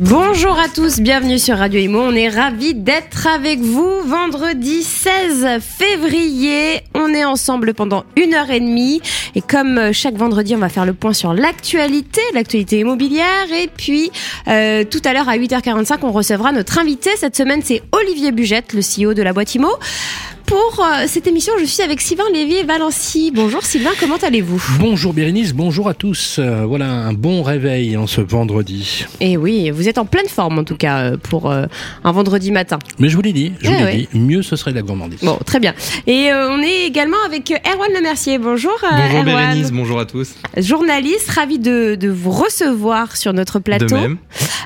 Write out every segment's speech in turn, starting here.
Bonjour à tous, bienvenue sur Radio Imo. On est ravis d'être avec vous vendredi 16 février. On est ensemble pendant une heure et demie. Et comme chaque vendredi, on va faire le point sur l'actualité, l'actualité immobilière. Et puis, euh, tout à l'heure à 8h45, on recevra notre invité. Cette semaine, c'est Olivier Bugette, le CEO de la boîte Imo. Pour euh, cette émission, je suis avec Sylvain Lévy-Valency. Bonjour Sylvain, comment allez-vous? Bonjour Bérénice, bonjour à tous. Euh, voilà un bon réveil en ce vendredi. Et eh oui, vous êtes en pleine forme en tout cas euh, pour un vendredi matin. Mais je vous l'ai dit, je vous eh l'ai dit, mieux ce serait de la gourmandise. Bon, très bien. Et on est également avec Erwan Lemercier. Bonjour Bonjour Bérénice, bonjour à tous. Journaliste, ravi de, de, vous recevoir sur notre plateau. De même.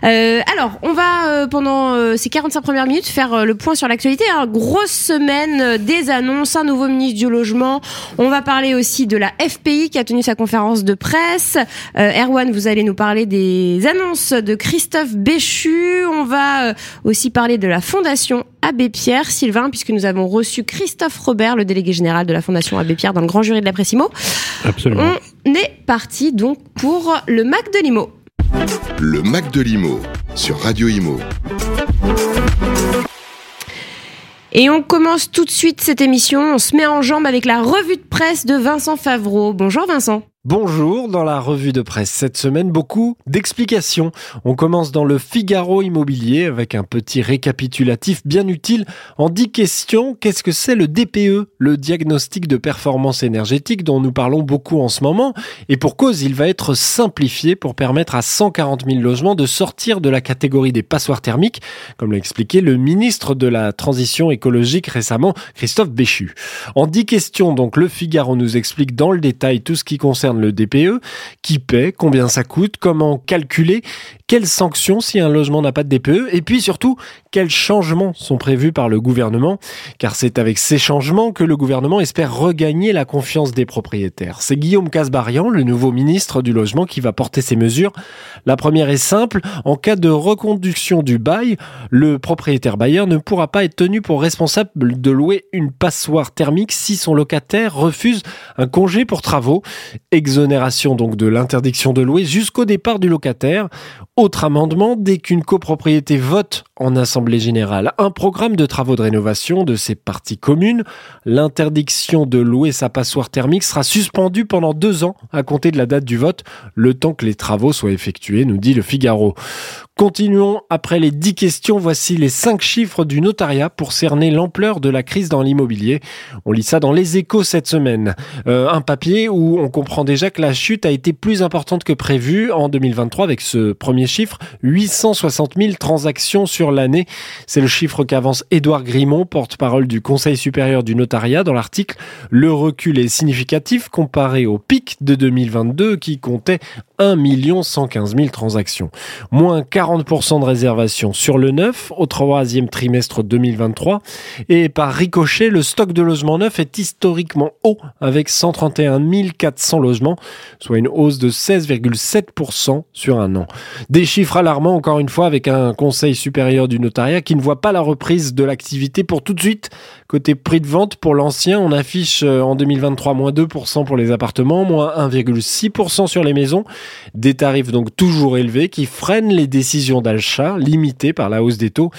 alors, on va pendant ces 45 premières minutes faire le point sur l'actualité. Grosse semaine des annonces, un nouveau ministre du logement. On va parler aussi de la FPI qui a tenu sa conférence de presse. Euh, Erwan, vous allez nous parler des annonces de Christophe Béchu. On va euh, aussi parler de la Fondation Abbé Pierre, Sylvain, puisque nous avons reçu Christophe Robert, le délégué général de la Fondation Abbé Pierre, dans le grand jury de la Pressimo. Absolument. On est parti donc pour le Mac de Limo. Le Mac de Limo sur Radio Imo. Et on commence tout de suite cette émission. On se met en jambe avec la revue de presse de Vincent Favreau. Bonjour Vincent. Bonjour, dans la revue de presse cette semaine, beaucoup d'explications. On commence dans le Figaro immobilier avec un petit récapitulatif bien utile en 10 questions. Qu'est-ce que c'est le DPE, le diagnostic de performance énergétique dont nous parlons beaucoup en ce moment? Et pour cause, il va être simplifié pour permettre à 140 000 logements de sortir de la catégorie des passoires thermiques, comme l'a expliqué le ministre de la Transition écologique récemment, Christophe Béchu. En 10 questions, donc, le Figaro nous explique dans le détail tout ce qui concerne le DPE, qui paie, combien ça coûte, comment calculer, quelles sanctions si un logement n'a pas de DPE, et puis surtout, quels changements sont prévus par le gouvernement, car c'est avec ces changements que le gouvernement espère regagner la confiance des propriétaires. C'est Guillaume Casbarian, le nouveau ministre du Logement, qui va porter ces mesures. La première est simple, en cas de reconduction du bail, le propriétaire bailleur ne pourra pas être tenu pour responsable de louer une passoire thermique si son locataire refuse un congé pour travaux exonération donc de l'interdiction de louer jusqu'au départ du locataire. Autre amendement, dès qu'une copropriété vote en Assemblée générale un programme de travaux de rénovation de ses parties communes, l'interdiction de louer sa passoire thermique sera suspendue pendant deux ans à compter de la date du vote, le temps que les travaux soient effectués, nous dit le Figaro. Continuons après les dix questions. Voici les cinq chiffres du notariat pour cerner l'ampleur de la crise dans l'immobilier. On lit ça dans les échos cette semaine. Euh, un papier où on comprend déjà que la chute a été plus importante que prévu en 2023 avec ce premier chiffre, 860 000 transactions sur l'année. C'est le chiffre qu'avance Édouard Grimont, porte-parole du Conseil supérieur du notariat dans l'article. Le recul est significatif comparé au pic de 2022 qui comptait 1 115 000 transactions. Moins 40% de réservations sur le neuf au troisième trimestre 2023. Et par ricochet, le stock de logements neufs est historiquement haut avec 131 400 logements, soit une hausse de 16,7% sur un an. Des chiffres alarmants encore une fois avec un conseil supérieur du notariat qui ne voit pas la reprise de l'activité pour tout de suite. Côté prix de vente pour l'ancien, on affiche euh, en 2023 moins 2% pour les appartements, moins 1,6% sur les maisons. Des tarifs donc toujours élevés qui freinent les décisions d'achat limitées par la hausse des taux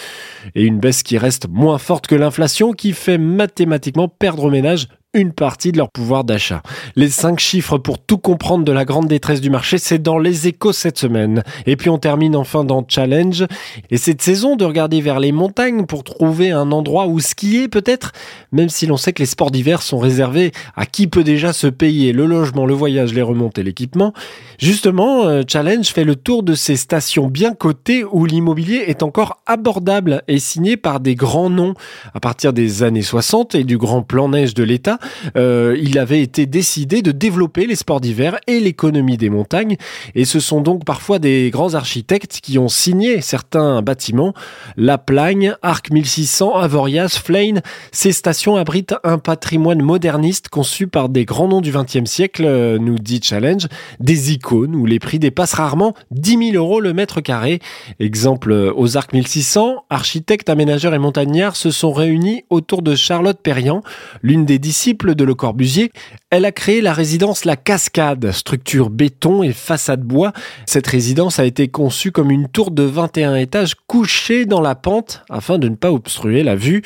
et une baisse qui reste moins forte que l'inflation qui fait mathématiquement perdre au ménage une partie de leur pouvoir d'achat. Les cinq chiffres pour tout comprendre de la grande détresse du marché, c'est dans les échos cette semaine. Et puis on termine enfin dans Challenge. Et cette saison de regarder vers les montagnes pour trouver un endroit où skier peut-être, même si l'on sait que les sports d'hiver sont réservés à qui peut déjà se payer le logement, le voyage, les remontées, l'équipement. Justement, euh, Challenge fait le tour de ces stations bien cotées où l'immobilier est encore abordable et signé par des grands noms à partir des années 60 et du grand plan neige de l'État euh, il avait été décidé de développer les sports d'hiver et l'économie des montagnes. Et ce sont donc parfois des grands architectes qui ont signé certains bâtiments. La Plagne, Arc 1600, Avoriaz, Flein, ces stations abritent un patrimoine moderniste conçu par des grands noms du XXe siècle, euh, nous dit Challenge, des icônes où les prix dépassent rarement 10 000 euros le mètre carré. Exemple euh, aux Arcs 1600, architectes, aménageurs et montagnards se sont réunis autour de Charlotte Perriand, l'une des disciples de Le Corbusier. Elle a créé la résidence La Cascade, structure béton et façade bois. Cette résidence a été conçue comme une tour de 21 étages couchée dans la pente afin de ne pas obstruer la vue.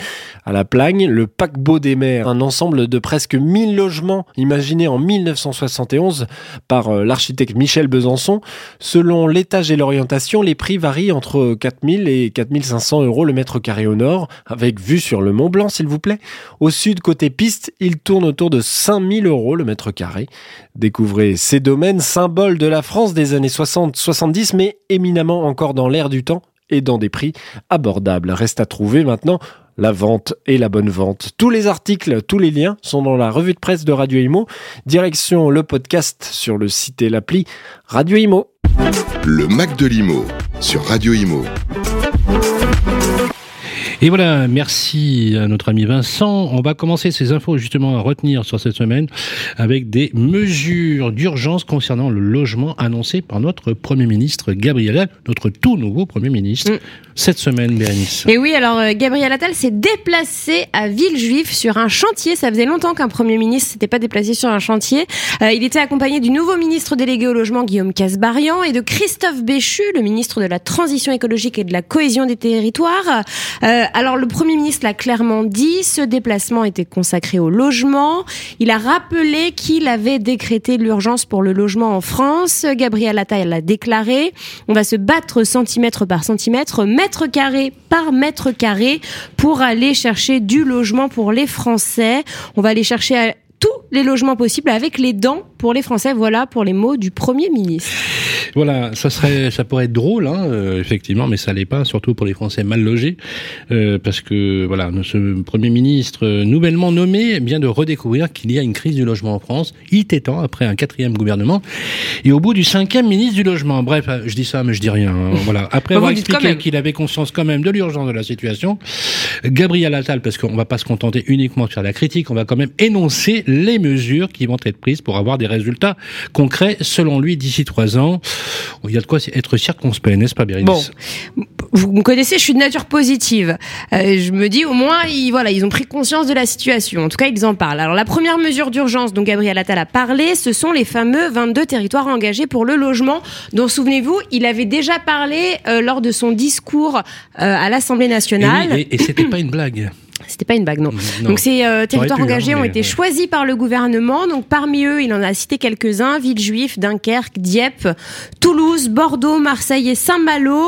À la plagne, le paquebot des mers, un ensemble de presque 1000 logements imaginés en 1971 par euh, l'architecte Michel Besançon. Selon l'étage et l'orientation, les prix varient entre 4000 et 4500 euros le mètre carré au nord, avec vue sur le Mont Blanc, s'il vous plaît. Au sud, côté piste, il tourne autour de 5000 euros le mètre carré. Découvrez ces domaines, symboles de la France des années 60-70, mais éminemment encore dans l'air du temps et dans des prix abordables. Reste à trouver maintenant la vente et la bonne vente. Tous les articles, tous les liens sont dans la revue de presse de Radio Imo. Direction le podcast sur le site et l'appli Radio Imo. Le Mac de l'Imo sur Radio Imo. Et voilà, merci à notre ami Vincent. On va commencer ces infos justement à retenir sur cette semaine avec des mesures d'urgence concernant le logement annoncées par notre Premier ministre Gabriel notre tout nouveau Premier ministre, mm. cette semaine, Bérénice. Et oui, alors euh, Gabriel Attal s'est déplacé à Villejuif sur un chantier. Ça faisait longtemps qu'un Premier ministre s'était pas déplacé sur un chantier. Euh, il était accompagné du nouveau ministre délégué au logement Guillaume Casbarian et de Christophe Béchu, le ministre de la Transition écologique et de la cohésion des territoires. Euh, alors le Premier ministre l'a clairement dit, ce déplacement était consacré au logement. Il a rappelé qu'il avait décrété l'urgence pour le logement en France. Gabriel Attal l'a déclaré. On va se battre centimètre par centimètre, mètre carré par mètre carré pour aller chercher du logement pour les Français. On va aller chercher tous les logements possibles avec les dents pour les Français. Voilà pour les mots du Premier ministre. Voilà, ça serait, ça pourrait être drôle, hein, euh, effectivement, mais ça l'est pas, surtout pour les Français mal logés, euh, parce que voilà, ce Premier ministre euh, nouvellement nommé vient de redécouvrir qu'il y a une crise du logement en France. Il était temps après un quatrième gouvernement et au bout du cinquième ministre du logement. Bref, je dis ça, mais je dis rien. Hein, voilà, après avoir expliqué qu'il avait conscience quand même de l'urgence de la situation, Gabriel Attal, parce qu'on va pas se contenter uniquement de faire la critique, on va quand même énoncer les mesures qui vont être prises pour avoir des résultats concrets, selon lui, d'ici trois ans. Il y a de quoi être circonspect, n'est-ce pas, Bérénice Bon, vous me connaissez, je suis de nature positive. Euh, je me dis, au moins, ils, voilà, ils ont pris conscience de la situation. En tout cas, ils en parlent. Alors, la première mesure d'urgence dont Gabriel Attal a parlé, ce sont les fameux 22 territoires engagés pour le logement, dont, souvenez-vous, il avait déjà parlé euh, lors de son discours euh, à l'Assemblée nationale. et, et c'était pas une blague. C'était pas une bague, non. Donc ces euh, territoires engagés hein, ont été choisis par le gouvernement. Donc parmi eux, il en a cité quelques-uns Villejuif, Dunkerque, Dieppe, Toulouse, Bordeaux, Marseille et Saint-Malo.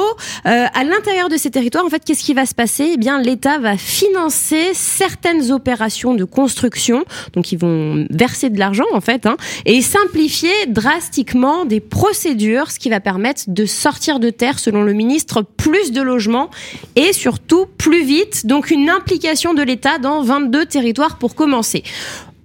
Euh, à l'intérieur de ces territoires, en fait, qu'est-ce qui va se passer? Eh bien, l'État va financer certaines opérations de construction. Donc ils vont verser de l'argent, en fait, hein, et simplifier drastiquement des procédures, ce qui va permettre de sortir de terre, selon le ministre, plus de logements et surtout plus vite. Donc une implication de l'État dans 22 territoires pour commencer.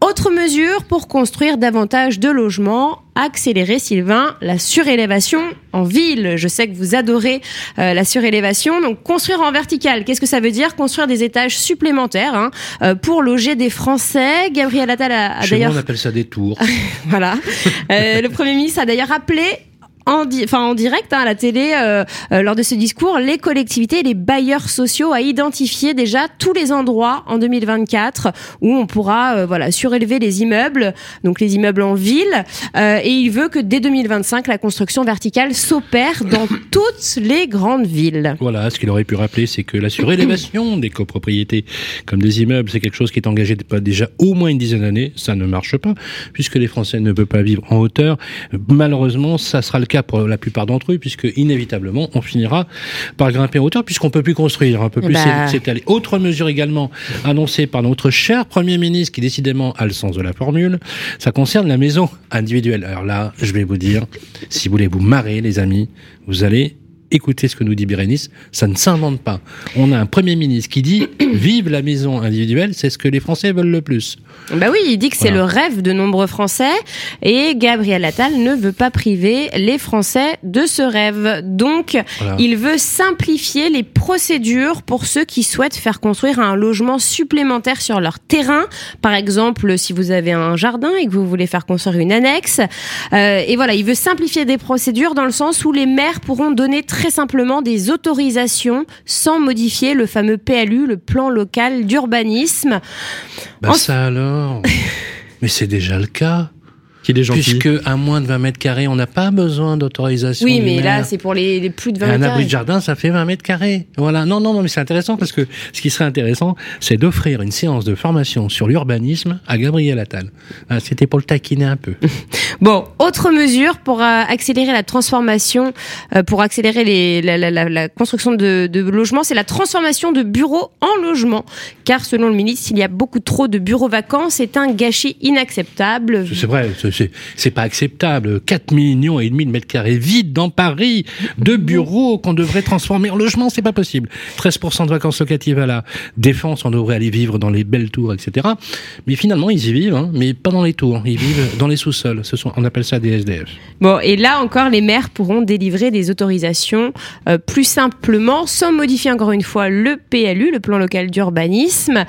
Autre mesure pour construire davantage de logements, accélérer, Sylvain, la surélévation en ville. Je sais que vous adorez euh, la surélévation. Donc, construire en vertical, qu'est-ce que ça veut dire? Construire des étages supplémentaires hein, euh, pour loger des Français. Gabriel Attal a, d'ailleurs... on appelle ça des tours. voilà. Euh, le Premier ministre a d'ailleurs appelé en, enfin, en direct hein, à la télé euh, euh, lors de ce discours les collectivités et les bailleurs sociaux à identifier déjà tous les endroits en 2024 où on pourra euh, voilà surélever les immeubles, donc les immeubles en ville. et il veut que dès 2025 la construction verticale s'opère dans toutes les grandes villes. Voilà, ce qu'il aurait pu rappeler, c'est que la surélévation des copropriétés comme des immeubles, c'est quelque chose qui est engagé déjà au moins une dizaine d'années. Ça ne marche pas puisque les Français ne peuvent pas vivre en hauteur. Malheureusement, ça sera le cas pour la plupart d'entre eux, puisque inévitablement, on finira par grimper en hauteur, puisqu'on peut plus construire, un peu plus bah... s'étaler. Autre mesure également annoncée par notre cher Premier ministre, qui décidément a le sens de la formule, ça concerne la maison individuelle. Alors là, je vais vous dire, si vous voulez vous marrer, les amis, vous allez écoutez ce que nous dit Bérénice, ça ne s'invente pas. On a un Premier ministre qui dit vive la maison individuelle, c'est ce que les Français veulent le plus. Bah oui, il dit que c'est le rêve de nombreux Français et Gabriel Attal ne veut pas priver les Français de ce rêve. Donc, il veut simplifier les procédures pour ceux qui souhaitent faire construire un logement supplémentaire sur leur terrain. Par exemple, si vous avez un jardin et que vous voulez faire construire une annexe. Euh, et voilà, il veut simplifier des procédures dans le sens où les maires pourront donner très simplement des autorisations sans modifier le fameux PLU, le plan local d'urbanisme. Bah ça alors Mais c'est déjà le cas. Puisque à moins de 20 mètres carrés, on n'a pas besoin d'autorisation. Oui, mais là, c'est pour les, plus de 20 mètres carrés. Un abri de jardin, ça fait 20 mètres carrés. Voilà. Non, non, non, mais c'est intéressant parce que ce qui serait intéressant, c'est d'offrir une séance de formation sur l'urbanisme à Gabriel Attal. Ah, c'était pour le taquiner un peu. bon, autre mesure pour euh, accélérer la transformation, euh, pour accélérer les, la, la, la, construction de, de logements, c'est la transformation de bureaux en logements. Car selon le ministre, s'il y a beaucoup trop de bureaux vacants, c'est un gâchis inacceptable. C'est vrai c'est pas acceptable. 4 millions et demi de mètres carrés vides dans Paris, de bureaux qu'on devrait transformer en logement, c'est pas possible. 13% de vacances locatives à la défense, on devrait aller vivre dans les belles tours, etc. Mais finalement, ils y vivent, hein, mais pas dans les tours. Ils vivent dans les sous-sols. Ce sont, on appelle ça des SDF. Bon, et là encore, les maires pourront délivrer des autorisations euh, plus simplement, sans modifier encore une fois le PLU, le plan local d'urbanisme.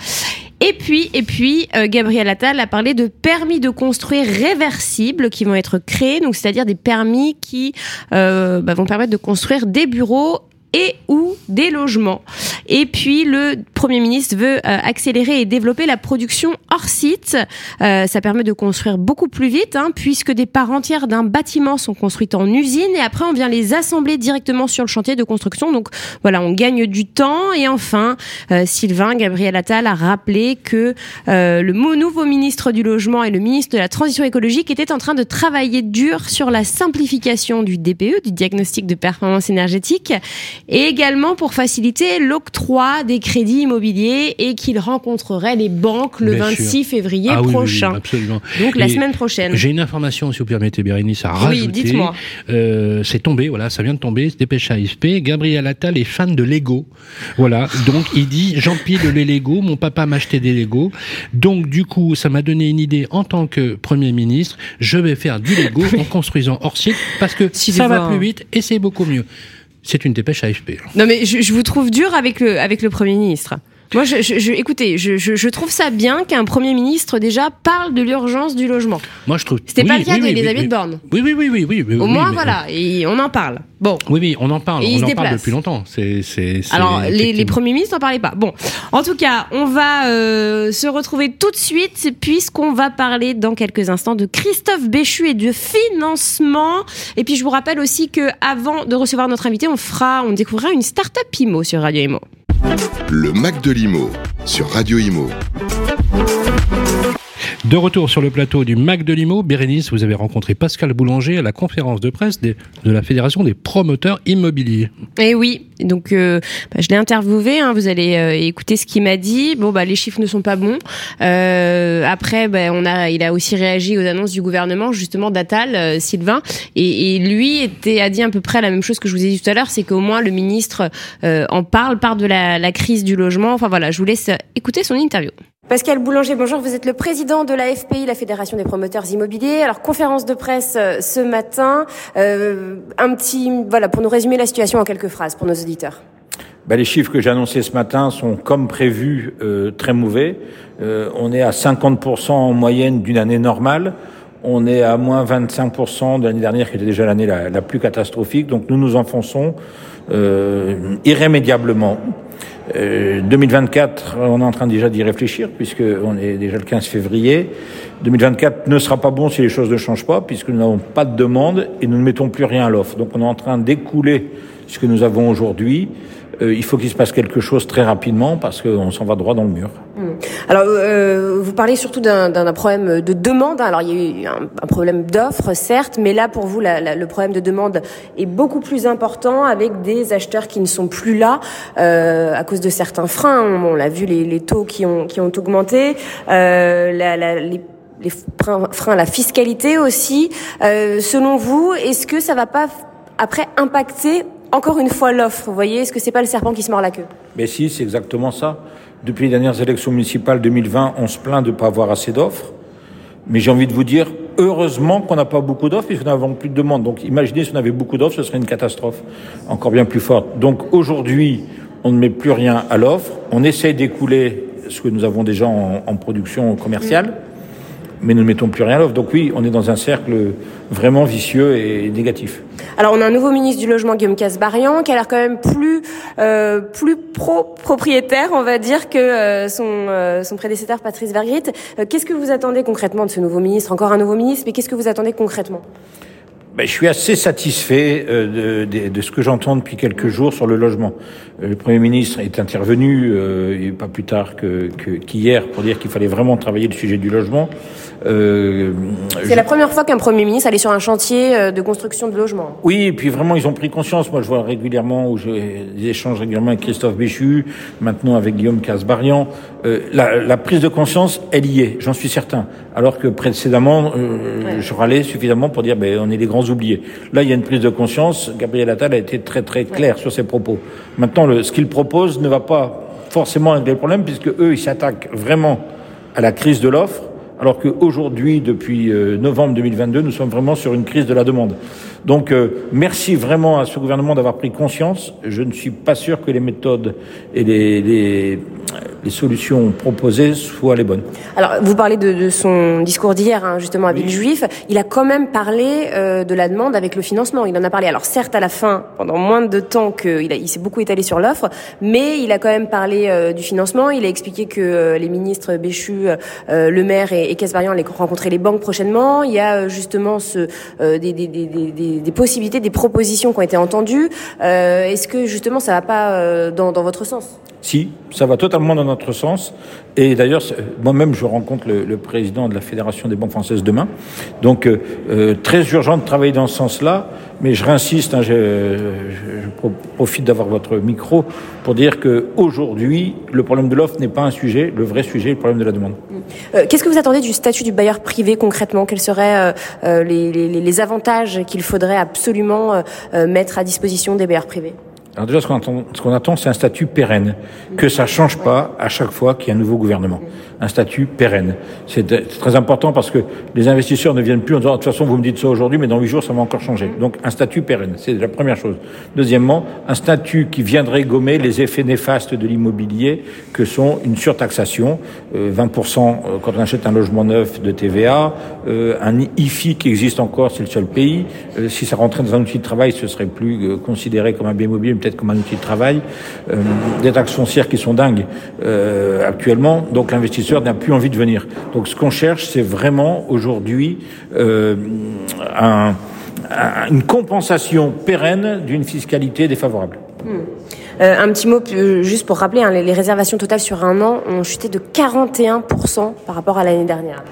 Et puis, et puis, euh, Gabriel Attal a parlé de permis de construire réversibles qui vont être créés, donc c'est-à-dire des permis qui euh, bah, vont permettre de construire des bureaux et ou des logements. Et puis le Premier ministre veut euh, accélérer et développer la production hors site. Euh, ça permet de construire beaucoup plus vite, hein, puisque des parts entières d'un bâtiment sont construites en usine et après on vient les assembler directement sur le chantier de construction. Donc voilà, on gagne du temps. Et enfin, euh, Sylvain Gabriel Attal a rappelé que le nouveau ministre du logement et le ministre de la transition écologique étaient en train de travailler dur sur la simplification du DPE, du diagnostic de performance énergétique et également pour faciliter l'octroi des crédits et qu'il rencontrerait les banques le 26 février ah prochain. absolument. Donc la semaine prochaine. J'ai une information, si vous permettez, Bérénice, à rajouter. Oui, dites-moi. Euh, c'est tombé, voilà, ça vient de tomber, c'est dépêche AFP. Gabriel Attal est fan de Lego. Voilà, donc il dit j'empile les Lego, mon papa m'a acheté des Lego. Donc du coup, ça m'a donné une idée en tant que Premier ministre, je vais faire du Lego en construisant hors site parce que ça va plus vite et c'est beaucoup mieux. C'est une dépêche AFP. Non mais je, je, vous trouve dur avec le, avec le Premier ministre. Moi, je, je, écoutez, je, je, trouve ça bien qu'un Premier ministre déjà parle de l'urgence du logement. Moi, je trouve. C'était pas le cas d'Elisabeth Borne. Oui, oui, oui, oui, oui. Au moins, voilà, et on en parle. Bon. Oui, oui, on en parle. on en parle depuis longtemps. C'est, c'est. Alors, les, les, premiers ministres n'en parlaient pas. Bon, en tout cas, on va euh, se retrouver tout de suite puisqu'on va parler dans quelques instants de Christophe Béchu et de financement. Et puis, je vous rappelle aussi que avant de recevoir notre invité, on fera, on découvrira une start-up IMO sur Radio IMO. Le Mac de l'IMO sur Radio IMO. De retour sur le plateau du Mac de Limo, Bérénice, vous avez rencontré Pascal Boulanger à la conférence de presse de la Fédération des promoteurs immobiliers. Eh oui, donc euh, bah, je l'ai interviewé, hein, vous allez euh, écouter ce qu'il m'a dit. Bon, bah, les chiffres ne sont pas bons. Euh, après, bah, on a, il a aussi réagi aux annonces du gouvernement, justement, d'Atal, Sylvain. Et, lui était, a dit à peu près la même chose que je vous ai dit tout à l'heure, c'est qu'au moins le ministre en parle, parle de la, la crise du logement. Enfin voilà, je vous laisse écouter son interview. Pascal Boulanger, bonjour. Vous êtes le président de la FPI, la Fédération des promoteurs immobiliers. Alors, conférence de presse euh, ce matin. Euh, un petit, voilà, pour nous résumer la situation en quelques phrases pour nos auditeurs. Ben, les chiffres que j'ai annoncés ce matin sont, comme prévu, euh, très mauvais. Euh, on est à 50% en moyenne d'une année normale. On est à moins 25% de l'année dernière, qui était déjà l'année la, la, plus catastrophique. Donc, nous nous enfonçons euh, irrémédiablement. 2024, euh, on est en train déjà d'y réfléchir puisque on est déjà le 15 février. 2024 ne sera pas bon si les choses ne changent pas puisque nous n'avons pas de demande et nous ne mettons plus rien à l'offre. Donc on est en train d'écouler ce que nous avons aujourd'hui euh, il faut qu'il se passe quelque chose très rapidement parce qu'on s'en va droit dans le mur. Hmm. Alors, euh, vous parlez surtout d'un problème de demande. Alors, il y a eu un, problème d'offre, certes, mais là, pour vous, le problème de demande est beaucoup plus important avec des acheteurs qui ne sont plus là euh, à cause de certains freins. On, l'a vu, les, taux qui ont, augmenté, les freins à la fiscalité aussi. Selon vous, est-ce que ça va pas après impacter encore une fois l'offre. Vous voyez, est-ce que c'est pas le serpent qui se mord la queue? Mais si, c'est exactement ça. Depuis les dernières élections municipales 2020, on se plaint de ne pas avoir assez d'offres. Mais j'ai envie de vous dire, heureusement qu'on n'a pas beaucoup d'offres puisque nous n'avons plus de demandes. Donc imaginez si on avait beaucoup d'offres, ce serait une catastrophe encore bien plus forte. Donc aujourd'hui, on ne met plus rien à l'offre. On essaye d'écouler ce que nous avons déjà en production commerciale mais nous ne mettons plus rien à l'offre. Donc oui, on est dans un cercle vraiment vicieux et négatif. Alors on a un nouveau ministre du logement, Guillaume Casbarian, qui a l'air quand même plus euh, plus pro-propriétaire, on va dire, que euh, son, euh, son prédécesseur Patrice Vergrit. Euh, qu'est-ce que vous attendez concrètement de ce nouveau ministre? Encore un nouveau ministre, mais qu'est-ce que vous attendez concrètement? Ben, je suis assez satisfait de, de, de, ce que j'entends depuis quelques jours sur le logement. Le Premier ministre est intervenu, euh, pas plus tard que, qu'hier, pour dire qu'il fallait vraiment travailler le sujet du logement. Euh, c'est la première fois qu'un Premier ministre allait sur un chantier euh, de construction de logements. Oui, et puis vraiment, ils ont pris conscience. Moi, je vois régulièrement, des échanges régulièrement avec Christophe Béchu, maintenant avec Guillaume Casbarian. Euh, la, la, prise de conscience, elle y est, j'en suis certain. Alors que précédemment, euh, je râlais suffisamment pour dire, ben, on est les grands oubliés. Là, il y a une prise de conscience. Gabriel Attal a été très très clair sur ses propos. Maintenant, le, ce qu'il propose ne va pas forcément régler le problème, puisque eux, ils s'attaquent vraiment à la crise de l'offre alors qu'aujourd'hui, depuis euh, novembre 2022, nous sommes vraiment sur une crise de la demande. Donc, euh, merci vraiment à ce gouvernement d'avoir pris conscience. Je ne suis pas sûr que les méthodes et les, les, les solutions proposées soient les bonnes. Alors, vous parlez de, de son discours d'hier, hein, justement, avec oui. Juif. Il a quand même parlé euh, de la demande avec le financement. Il en a parlé. Alors, certes, à la fin, pendant moins de temps qu'il il s'est beaucoup étalé sur l'offre, mais il a quand même parlé euh, du financement. Il a expliqué que euh, les ministres Béchu, euh, Le Maire et, et Casbarian allaient rencontrer les banques prochainement. Il y a euh, justement ce, des, des, des, des, des possibilités, des propositions qui ont été entendues. Est-ce que justement, ça va pas dans, dans votre sens? Si, ça va totalement dans notre sens. Et d'ailleurs, moi-même, je rencontre le, le, président de la Fédération des banques françaises demain. Donc, euh, très urgent de travailler dans ce sens-là. Mais je réinsiste, hein, je, profite d'avoir votre micro pour dire que aujourd'hui, le problème de l'offre n'est pas un sujet. Le vrai sujet est le problème de la demande. Euh, Qu'est-ce que vous attendez du statut du bailleur privé concrètement? Quels seraient euh, les, les, avantages qu'il faudrait absolument euh, mettre à disposition des bailleurs privés? Alors déjà, ce qu'on attend, ce qu'on attend, c'est un statut pérenne, que ça change pas à chaque fois qu'il y a un nouveau gouvernement. Un statut pérenne. C'est très important parce que les investisseurs ne viennent plus en disant, de toute façon, vous me dites ça aujourd'hui, mais dans huit jours, ça va encore changer. Donc, un statut pérenne, c'est la première chose. Deuxièmement, un statut qui viendrait gommer les effets néfastes de l'immobilier, que sont une surtaxation, euh, 20% quand on achète un logement neuf de TVA, euh, un IFI qui existe encore, c'est le seul pays. Euh, si ça rentrait dans un outil de travail, ce serait plus considéré comme un bien immobilier peut-être comme un outil de travail, euh, des taxes foncières qui sont dingues euh, actuellement, donc l'investisseur n'a plus envie de venir. Donc ce qu'on cherche, c'est vraiment aujourd'hui euh, un, un, une compensation pérenne d'une fiscalité défavorable. Hmm. Euh, un petit mot juste pour rappeler, hein, les, les réservations totales sur un an ont chuté de 41% par rapport à l'année dernière.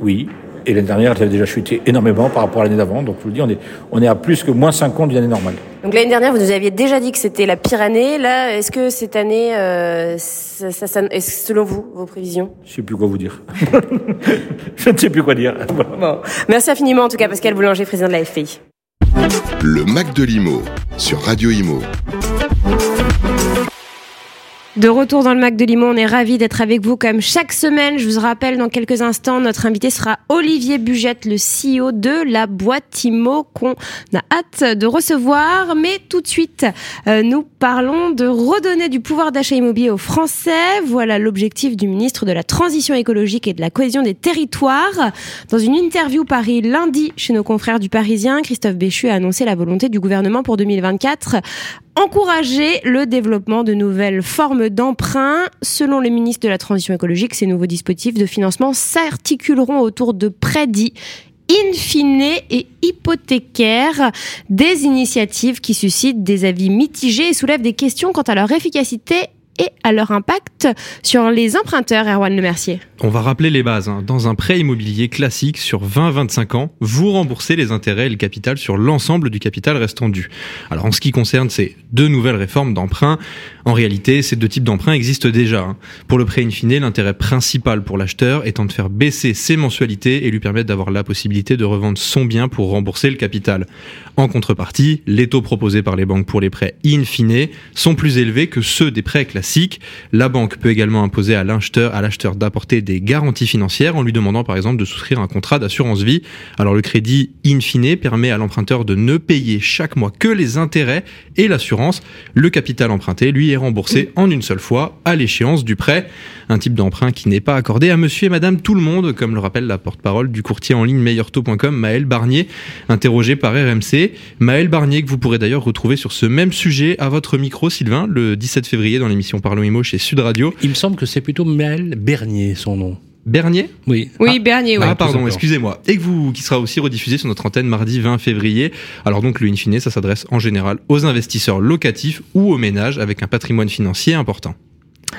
Oui, et l'année dernière, elle avait déjà chuté énormément par rapport à l'année d'avant. Donc, je vous le dis, on est, on est à plus que moins 50 d'une année normale. Donc, l'année dernière, vous nous aviez déjà dit que c'était la pire année. Là, est-ce que cette année, euh, ça, ça, ça, est selon vous, vos prévisions? Je ne sais plus quoi vous dire. je ne sais plus quoi dire. Bon. Merci infiniment, en tout cas, Pascal Boulanger, président de la FPI. Le Mac de l'Imo, sur Radio Imo. De retour dans le Mac de Limo, on est ravis d'être avec vous comme chaque semaine. Je vous rappelle dans quelques instants, notre invité sera Olivier Bugette, le CEO de la boîte Imo qu'on a hâte de recevoir. Mais tout de suite, euh, nous parlons de redonner du pouvoir d'achat immobilier aux Français. Voilà l'objectif du ministre de la Transition écologique et de la cohésion des territoires. Dans une interview Paris lundi chez nos confrères du Parisien, Christophe Béchu a annoncé la volonté du gouvernement pour 2024 encourager le développement de nouvelles formes d'emprunt. Selon les ministres de la Transition écologique, ces nouveaux dispositifs de financement s'articuleront autour de prêts dits in fine et hypothécaires, des initiatives qui suscitent des avis mitigés et soulèvent des questions quant à leur efficacité et à leur impact sur les emprunteurs, Erwan Le Mercier. On va rappeler les bases. Hein. Dans un prêt immobilier classique sur 20-25 ans, vous remboursez les intérêts et le capital sur l'ensemble du capital restant dû. Alors en ce qui concerne ces deux nouvelles réformes d'emprunt, en réalité, ces deux types d'emprunts existent déjà. Hein. Pour le prêt in fine, l'intérêt principal pour l'acheteur étant de faire baisser ses mensualités et lui permettre d'avoir la possibilité de revendre son bien pour rembourser le capital. En contrepartie, les taux proposés par les banques pour les prêts in fine sont plus élevés que ceux des prêts classiques. La banque peut également imposer à l'acheteur, à l'acheteur d'apporter des garanties financières en lui demandant par exemple de souscrire un contrat d'assurance vie. Alors le crédit in fine permet à l'emprunteur de ne payer chaque mois que les intérêts et l'assurance. Le capital emprunté, lui, est remboursé en une seule fois à l'échéance du prêt. Un type d'emprunt qui n'est pas accordé à monsieur et madame tout le monde, comme le rappelle la porte-parole du courtier en ligne meilleurtaux.com, Maël Barnier, interrogé par RMC. Maël Barnier, que vous pourrez d'ailleurs retrouver sur ce même sujet à votre micro, Sylvain, le 17 février dans l'émission Parlons Imo chez Sud Radio. Il me semble que c'est plutôt Maël Bernier, son nom. Bernier? Oui. Oui, Ah. Bernier, oui. Ah pardon, excusez-moi. Et que vous, qui sera aussi rediffusé sur notre antenne mardi 20 février. Alors donc le in fine, ça s'adresse en général aux investisseurs locatifs ou aux ménages avec un patrimoine financier important.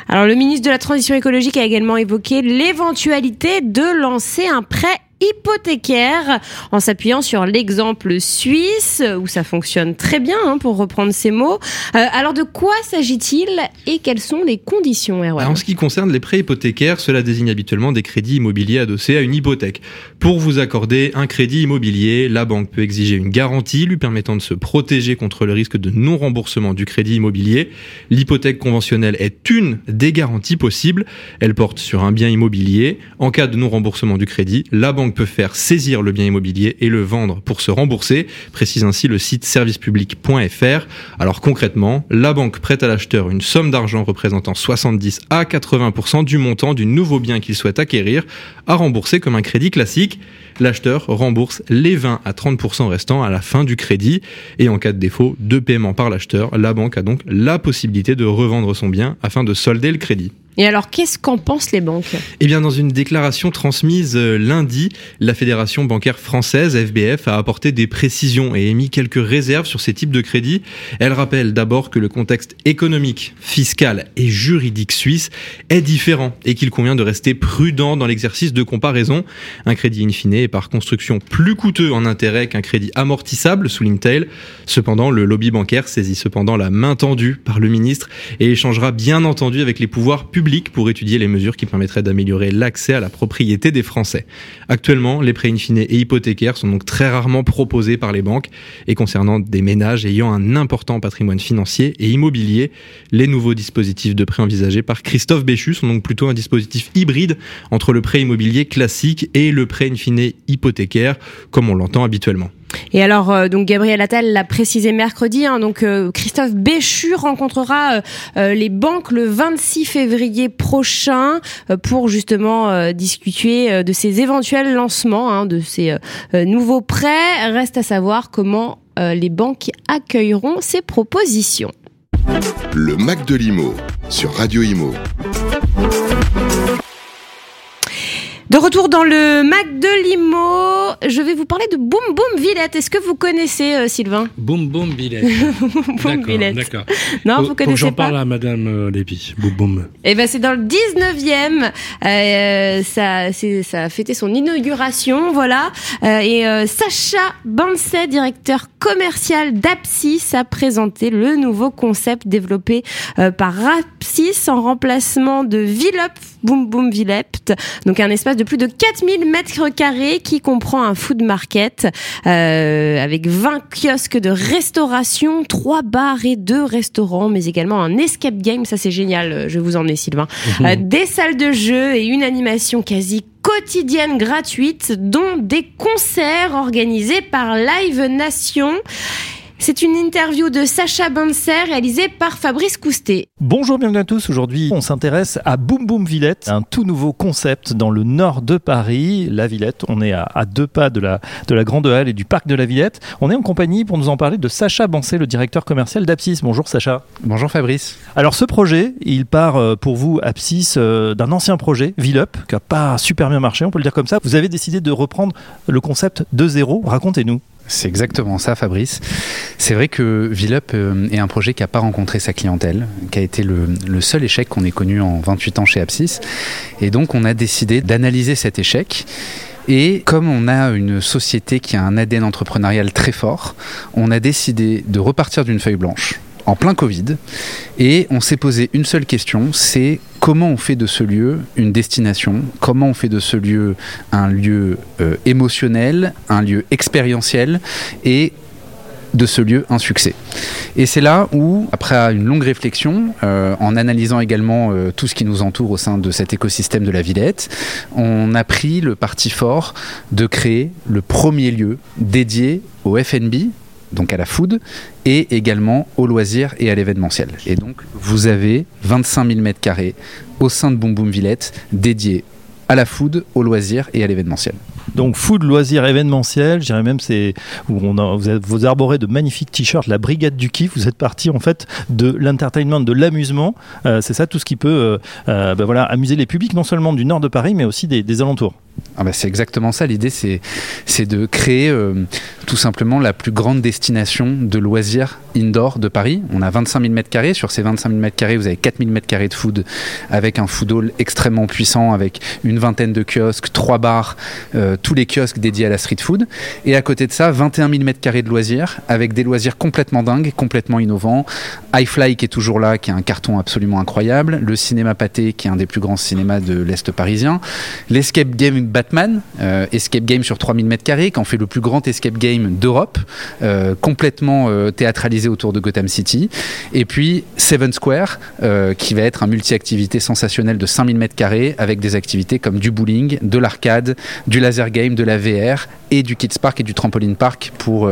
Alors, le ministre de la Transition écologique a également évoqué l'éventualité de lancer un prêt hypothécaire en s'appuyant sur l'exemple suisse où ça fonctionne très bien hein, pour reprendre ces mots. Euh, alors de quoi s'agit-il et quelles sont les conditions en ce qui concerne les prêts hypothécaires, cela désigne habituellement des crédits immobiliers adossés à une hypothèque. Pour vous accorder un crédit immobilier, la banque peut exiger une garantie lui permettant de se protéger contre le risque de non-remboursement du crédit immobilier. L'hypothèque conventionnelle est une des garanties possibles. Elle porte sur un bien immobilier. En cas de non-remboursement du crédit, la banque peut faire saisir le bien immobilier et le vendre pour se rembourser, précise ainsi le site servicepublic.fr. Alors concrètement, la banque prête à l'acheteur une somme d'argent représentant 70 à 80% du montant du nouveau bien qu'il souhaite acquérir à rembourser comme un crédit L'acheteur rembourse les 20 à 30% restants à la fin du crédit et en cas de défaut de paiement par l'acheteur, la banque a donc la possibilité de revendre son bien afin de solder le crédit. Et alors qu'est-ce qu'en pensent les banques? Eh bien, dans une déclaration transmise euh, lundi, la Fédération bancaire française, FBF, a apporté des précisions et émis quelques réserves sur ces types de crédits. Elle rappelle d'abord que le contexte économique, fiscal et juridique suisse est différent et qu'il convient de rester prudent dans l'exercice de comparaison. Un crédit in fine est par construction plus coûteux en intérêt qu'un crédit amortissable, souligne-t-elle. Cependant, le lobby bancaire saisit cependant la main tendue par le ministre et échangera bien entendu avec les pouvoirs publics pour étudier les mesures qui permettraient d'améliorer l'accès à la propriété des Français. Actuellement, les prêts in et hypothécaires sont donc très rarement proposés par les banques et concernant des ménages ayant un important patrimoine financier et immobilier, les nouveaux dispositifs de prêt envisagés par Christophe Béchu sont donc plutôt un dispositif hybride entre le prêt immobilier classique et le prêt in fine hypothécaire comme on l'entend habituellement. Et alors, euh, donc Gabriel Attal l'a précisé mercredi. hein, donc euh, Christophe Béchu rencontrera euh, les banques le 26 février prochain pour justement discuter de ces éventuels lancements, hein, de ces nouveaux prêts. Reste à savoir comment les banques accueilleront ces propositions. Le Mac de l'Imo sur Radio Imo. De retour dans le Mac de Limo, je vais vous parler de Boom Boom Villette. Est-ce que vous connaissez euh, Sylvain Boum boum Villette. Boom Villette. d'accord. Non, vous connaissez j'en pas parle à Madame euh, Lévy. Boum boum. Eh ben c'est dans le 19e. Euh, ça, c'est, ça a fêté son inauguration, voilà. Euh, et Sacha Banset, directeur commercial d'Apsis, a présenté le nouveau concept développé par Apsis en remplacement de Villop Boom Boom Villept. Donc un espace de plus de 4000 mètres carrés qui comprend un food market euh, avec 20 kiosques de restauration, 3 bars et 2 restaurants, mais également un escape game. Ça c'est génial. euh, Je vous emmener Sylvain. Euh, des salles de jeu et une animation quasi quotidienne gratuite, dont des concerts organisés par Live Nation. C'est une interview de Sacha Banser réalisée par Fabrice Coustet. Bonjour, bienvenue à tous. Aujourd'hui, on s'intéresse à Boom Boom Villette, un tout nouveau concept dans le nord de Paris, la Villette. On est à, à deux pas de la, de la Grande Halle et du parc de la Villette. On est en compagnie pour nous en parler de Sacha Bancé, le directeur commercial d'Apsis. Bonjour Sacha. Bonjour Fabrice. Alors ce projet, il part euh, pour vous, Apsis, euh, d'un ancien projet, Villup, qui n'a pas super bien marché, on peut le dire comme ça. Vous avez décidé de reprendre le concept de zéro. Racontez-nous. C'est exactement ça Fabrice. C'est vrai que Villup euh, est un projet qui n'a pas rencontré sa clientèle, qui a été le, seul échec qu'on ait connu en 28 ans chez Apsis. Et donc on a décidé d'analyser cet échec. Et comme on a une société qui a un ADN entrepreneurial très fort, on a décidé de repartir d'une feuille blanche en plein Covid. Et on s'est posé une seule question, c'est comment on fait de ce lieu une destination, comment on fait de ce lieu un lieu euh, émotionnel, un lieu expérientiel et de ce lieu un succès? Et c'est là où, après une longue réflexion, euh, en analysant également euh, tout ce qui nous entoure au sein de cet écosystème de la Villette, on a pris le parti fort de créer le premier lieu dédié au FNB, donc à la food, et également au loisir et à l'événementiel. Et donc, vous avez 25 000 mètres carrés au sein de Boom Villette dédiés à la food, au loisir et à l'événementiel. Donc food, loisirs, événementiel, je dirais même c'est vous, arborez de magnifiques t-shirts, la brigade du kiff. Vous êtes parti en fait de l'entertainment, de l'amusement. Euh, c'est ça tout ce qui peut euh, euh, ben amuser les publics non seulement du nord de Paris mais aussi des alentours. Ah bah c'est exactement ça. L'idée, c'est, de créer euh, tout simplement la plus grande destination de loisirs indoor de Paris. On a 25 000 mètres carrés. Sur ces 25 000 mètres carrés, vous avez 4 000 mètres carrés de food avec un food hall extrêmement puissant, avec une vingtaine de kiosques, trois bars, euh, tous les kiosques dédiés à la street food. Et à côté de ça, 21 000 mètres carrés de loisirs avec des loisirs complètement dingues, complètement innovants. iFly qui est toujours là, qui est un carton absolument incroyable. Le cinéma pâté qui est un des plus grands cinémas de l'Est parisien. L'escape game Batman, euh, escape game sur 3000 mètres carrés, qui en fait le plus grand escape game d'Europe, euh, complètement euh, théâtralisé autour de Gotham City. Et puis Seven Square, qui va être un multi-activité sensationnel de 5000 mètres carrés, avec des activités comme du bowling, de l'arcade, du laser game, de la VR et du Kids Park et du Trampoline Park pour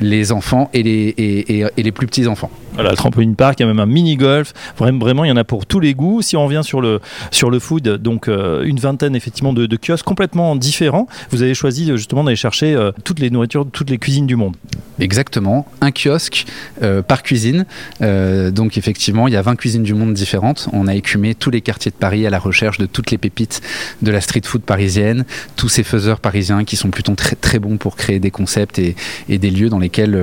les enfants et les, plus petits enfants. Voilà, le trampoline park, il y a même un mini golf. Vraiment, il y en a pour tous les goûts. Si on revient sur le sur le food, donc une vingtaine effectivement de kiosques complètement différents. Vous avez choisi euh, justement d'aller chercher euh, toutes les nourritures, toutes les cuisines du monde. Exactement, un kiosque euh, par cuisine. Donc effectivement, il y a 20 cuisines du monde différentes. On a écumé tous les quartiers de Paris à la recherche de toutes les pépites de la street food parisienne, tous ces faiseurs parisiens qui sont plutôt très très bons pour créer des concepts et, des lieux dans lesquels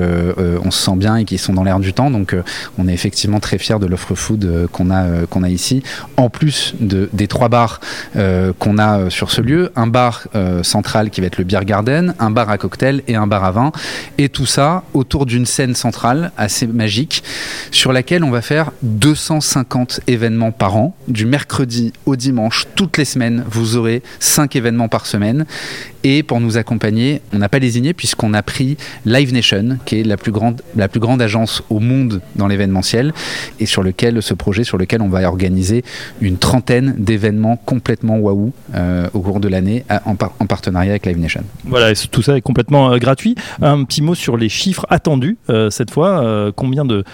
on se sent bien et qui sont dans l'air du temps. Donc on est effectivement très fiers de l'offre food qu'on a qu'on a ici. En plus de, des trois bars qu'on a sur ce lieu, un bar euh, central qui va être le Beer Garden, un bar à cocktail et un bar à vin. Et tout ça autour d'une scène centrale assez magique sur laquelle on va faire 250 événements par an. Du mercredi au dimanche, toutes les semaines, vous aurez 5 événements par semaine. Et pour nous accompagner, on n'a pas lésigné puisqu'on a pris Live Nation, qui est la plus grande, la plus grande agence au monde dans l'événementiel, et sur lequel ce projet, sur lequel on va organiser une trentaine d'événements complètement waouh euh, au cours de l'année en, par- en partenariat avec Live Nation. Voilà, tout ça est complètement euh, gratuit. Un petit mot sur les chiffres attendus euh, cette fois. Euh, combien de,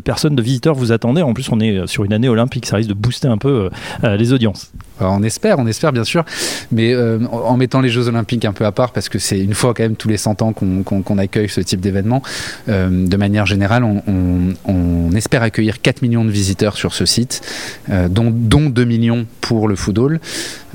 personnes, de visiteurs vous attendez? En plus, on est sur une année olympique, ça risque de booster un peu les audiences. On espère, on espère bien sûr, mais euh, en mettant les Jeux Olympiques un peu à part, parce que c'est une fois quand même tous les 100 ans qu'on accueille ce type d'événement, euh, de manière générale, on, espère accueillir 4 millions de visiteurs sur ce site, euh, dont, dont 2 millions pour le.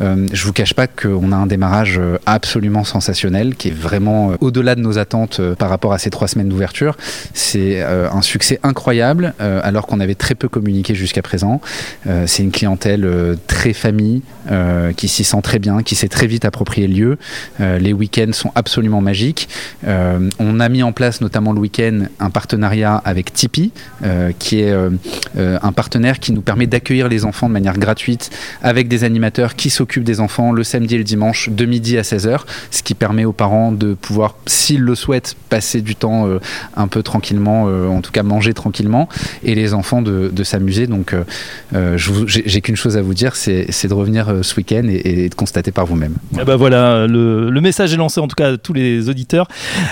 Euh, je vous cache pas qu'on a un démarrage absolument sensationnel, qui est vraiment au-delà de nos attentes par rapport à ces trois semaines d'ouverture. C'est un succès incroyable, alors qu'on avait très peu communiqué jusqu'à présent. C'est une clientèle très famille, euh, qui s'y sent très bien, qui s'est très vite approprié le lieu. Euh, les week-ends sont absolument magiques. Euh, on a mis en place notamment le week-end un partenariat avec Tipeee, qui est un partenaire qui nous permet d'accueillir les enfants de manière gratuite avec des animateurs qui s'occupent des enfants le samedi et le dimanche de midi à 16h, ce qui permet aux parents de pouvoir, s'ils le souhaitent, passer du temps un peu tranquillement, en tout cas manger tranquillement, et les enfants de, s'amuser. Donc j'ai qu'une chose à vous dire, c'est de revenir euh, ce week-end et, et de constater par vous-même. Ah bah voilà, le, le message est lancé en tout cas à tous les auditeurs.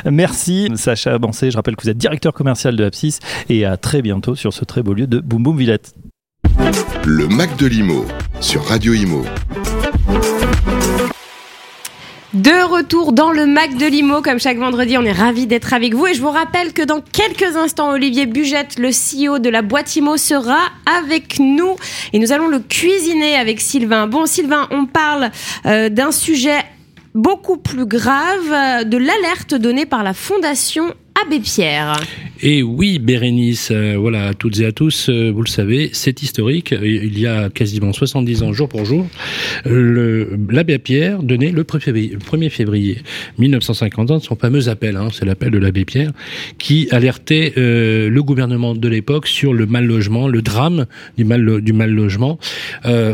Merci Sacha Bancé, je rappelle que vous êtes directeur commercial de Apsis et à très bientôt sur ce très beau lieu de Boum Boum Villette. Le Mac de l'Imo sur Radio Imo. De retour dans le Mac de Limo, comme chaque vendredi, on est ravis d'être avec vous. Et je vous rappelle que dans quelques instants, Olivier Bugette, le CEO de la boîte Imo, sera avec nous. Et nous allons le cuisiner avec Sylvain. Bon, Sylvain, on parle euh, d'un sujet beaucoup plus grave, euh, de l'alerte donnée par la Fondation Abbé Pierre. Et oui, Bérénice, euh, voilà, à toutes et à tous, euh, vous le savez, c'est historique. Il y a quasiment 70 ans, jour pour jour, l'abbé Pierre donnait le 1er février, 1950 ans son fameux appel, hein, c'est l'appel de l'abbé Pierre, qui alertait euh, le gouvernement de l'époque sur le mal logement, le drame du mal logement.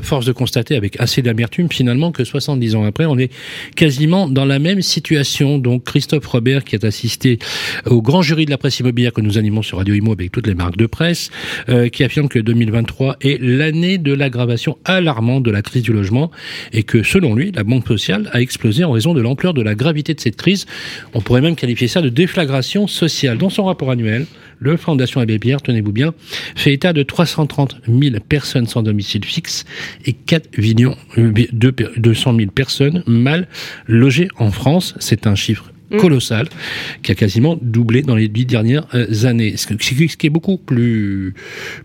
force de constater avec assez d'amertume finalement que 70 ans après, on est quasiment dans la même situation. Donc Christophe Robert, qui a assisté au grand jury de la presse immobilière que nous animons sur Radio Imo avec toutes les marques de presse, euh, qui affirme que 2023 est l'année de l'aggravation alarmante de la crise du logement et que selon lui, la banque sociale a explosé en raison de l'ampleur de la gravité de cette crise. On pourrait même qualifier ça de déflagration sociale. Dans son rapport annuel, le Fondation Abbé Pierre, tenez-vous bien, fait état de 330 000 personnes sans domicile fixe et 4 millions 200 000 personnes mal logées en France. C'est un chiffre Mm. colossal qui a quasiment doublé dans les dix dernières euh, années. Ce qui est beaucoup plus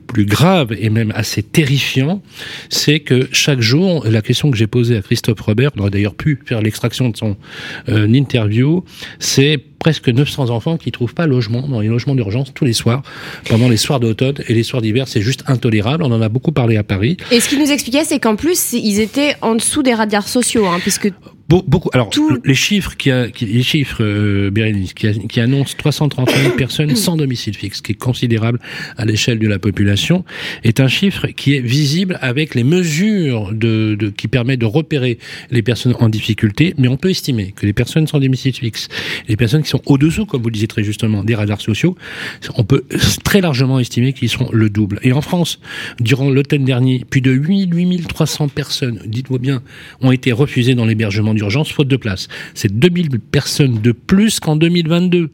plus grave et même assez terrifiant, c'est que chaque jour, la question que j'ai posée à Christophe Robert, on aurait d'ailleurs pu faire l'extraction de son euh, interview, c'est presque 900 enfants qui trouvent pas logement dans les logements d'urgence tous les soirs, pendant les soirs d'automne et les soirs d'hiver. C'est juste intolérable. On en a beaucoup parlé à Paris. Et ce qu'il nous expliquait, c'est qu'en plus, ils étaient en dessous des radars sociaux, hein, puisque beaucoup. Alors, les chiffres qui, a, les chiffres, euh, Bérénice, qui, qui annoncent 330 000 personnes sans domicile fixe, qui est considérable à l'échelle de la population, est un chiffre qui est visible avec les mesures de, de, qui permettent de repérer les personnes en difficulté. Mais on peut estimer que les personnes sans domicile fixe, les personnes qui sont au-dessous, comme vous le disiez très justement, des radars sociaux, on peut très largement estimer qu'ils sont le double. Et en France, durant l'automne dernier, plus de 8 8300 personnes, dites-moi bien, ont été refusées dans l'hébergement d'urgence faute de place. C'est 2000 personnes de plus qu'en 2022.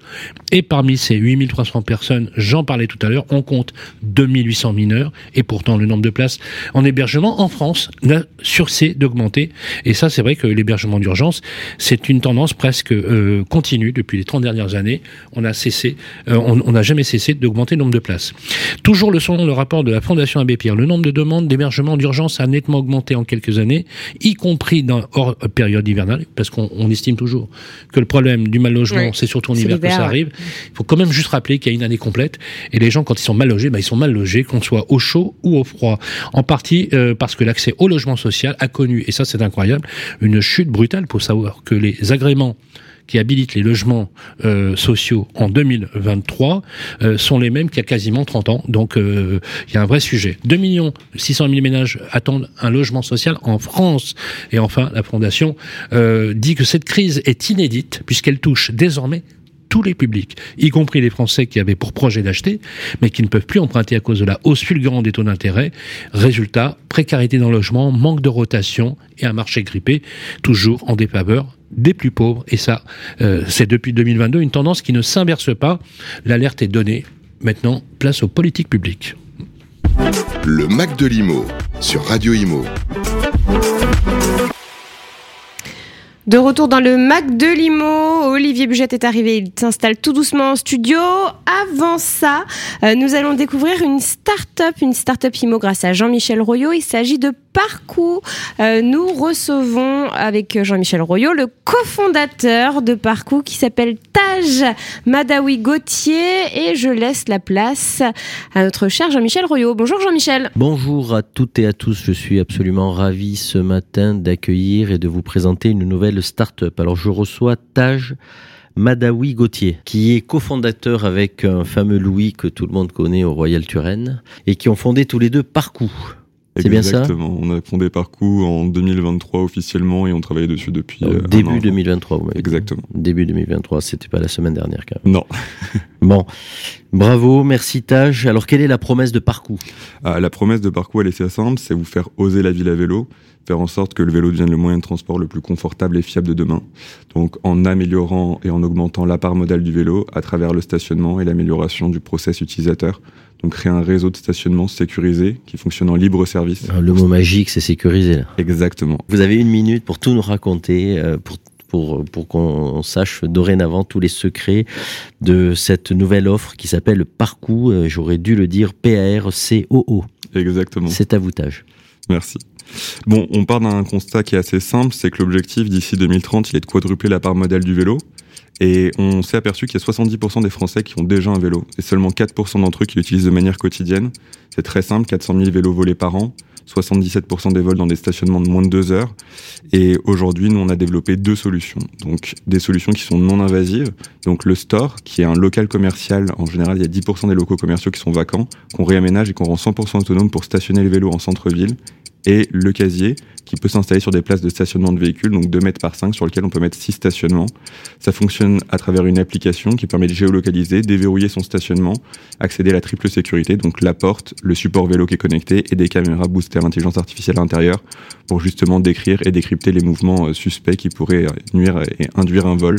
Et parmi ces 8300 personnes, j'en parlais tout à l'heure, on compte 2800 mineurs et pourtant le nombre de places en hébergement en France n'a surcé d'augmenter. Et ça, c'est vrai que l'hébergement d'urgence, c'est une tendance presque euh, continue depuis les 30 dernières années. On a cessé, euh, on n'a jamais cessé d'augmenter le nombre de places. Toujours le selon le rapport de la Fondation Abbé Pierre, le nombre de demandes d'hébergement d'urgence a nettement augmenté en quelques années, y compris dans hors période parce qu'on estime toujours que le problème du mal logement, c'est surtout en hiver que ça arrive. Il faut quand même juste rappeler qu'il y a une année complète, et les gens, quand ils sont mal logés, bah, ils sont mal logés, qu'on soit au chaud ou au froid. En partie euh, parce que l'accès au logement social a connu, et ça c'est incroyable, une chute brutale pour savoir que les agréments qui habilitent les logements euh, sociaux en 2023 euh, sont les mêmes qu'il y a quasiment 30 ans. Donc euh, il y a un vrai sujet. 2 millions 600 000 ménages attendent un logement social en France. Et enfin, la Fondation dit que cette crise est inédite puisqu'elle touche désormais tous les publics, y compris les Français qui avaient pour projet d'acheter, mais qui ne peuvent plus emprunter à cause de la hausse fulgurante des taux d'intérêt. Résultat, précarité dans le logement, manque de rotation et un marché grippé, toujours en défaveur des plus pauvres. Et ça, euh, c'est depuis 2022 une tendance qui ne s'inverse pas. L'alerte est donnée. Maintenant, place aux politiques publiques. Le Mac de l'IMO sur Radio IMO. De retour dans le Mac de Limo, Olivier Bugette est arrivé, il s'installe tout doucement en studio. Avant ça, euh, nous allons découvrir une start-up, une start-up IMO grâce à Jean-Michel Royot. Il s'agit de Parcours. Euh, nous recevons avec Jean-Michel Royot le cofondateur de Parcours qui s'appelle Taj Madawi Gauthier et je laisse la place à notre cher Jean-Michel Royot. Bonjour Jean-Michel. Bonjour à toutes et à tous. Je suis absolument ravi ce matin d'accueillir et de vous présenter une nouvelle start-up. Alors je reçois Taj Madawi Gauthier, qui est cofondateur avec un fameux Louis que tout le monde connaît au Royal Turenne et qui ont fondé tous les deux Parcours. C'est bien ça Exactement. On a fondé Parcours en 2023 officiellement et on travaille dessus depuis euh, début 2023. Vous Exactement. Début 2023, c'était pas la semaine dernière quand même. Non. bon, bravo, merci Taj. Alors quelle est la promesse de Parcours? Ah, La promesse de Parcours, elle est assez simple, c'est vous faire oser la ville à vélo, faire en sorte que le vélo devienne le moyen de transport le plus confortable et fiable de demain. Donc en améliorant et en augmentant la part modale du vélo à travers le stationnement et l'amélioration du process utilisateur donc créer un réseau de stationnement sécurisé qui fonctionne en libre service. Ah, le mot magique, c'est sécurisé. Là. Exactement. Vous avez une minute pour tout nous raconter, euh, pour pour, pour qu'on sache dorénavant tous les secrets de cette nouvelle offre qui s'appelle Parcours. Euh, j'aurais dû le dire P-A-R-C-O-O. Exactement. C'est à vous, Tage. Merci. Bon, on part d'un constat qui est assez simple, c'est que l'objectif d'ici 2030, il est de quadrupler la part modèle du vélo. Et on s'est aperçu qu'il y a 70% des Français qui ont déjà un vélo et seulement 4% d'entre eux qui l'utilisent de manière quotidienne. C'est très simple, 400 000 vélos volés par an. 77% des vols dans des stationnements de moins de deux heures. Et aujourd'hui, nous, on a développé deux solutions. Donc, des solutions qui sont non invasives. Donc, le store, qui est un local commercial. En général, il y a 10% des locaux commerciaux qui sont vacants, qu'on réaménage et qu'on rend 100% autonome pour stationner les vélos en centre-ville. Et le casier, qui peut s'installer sur des places de stationnement de véhicules, donc 2 mètres par 5, sur lequel on peut mettre 6 stationnements. Ça fonctionne à travers une application qui permet de géolocaliser, déverrouiller son stationnement, accéder à la triple sécurité, donc la porte, le support vélo qui est connecté et des caméras boostées à l'intelligence artificielle à l'intérieur pour justement décrire et décrypter les mouvements euh, suspects qui pourraient nuire et induire un vol.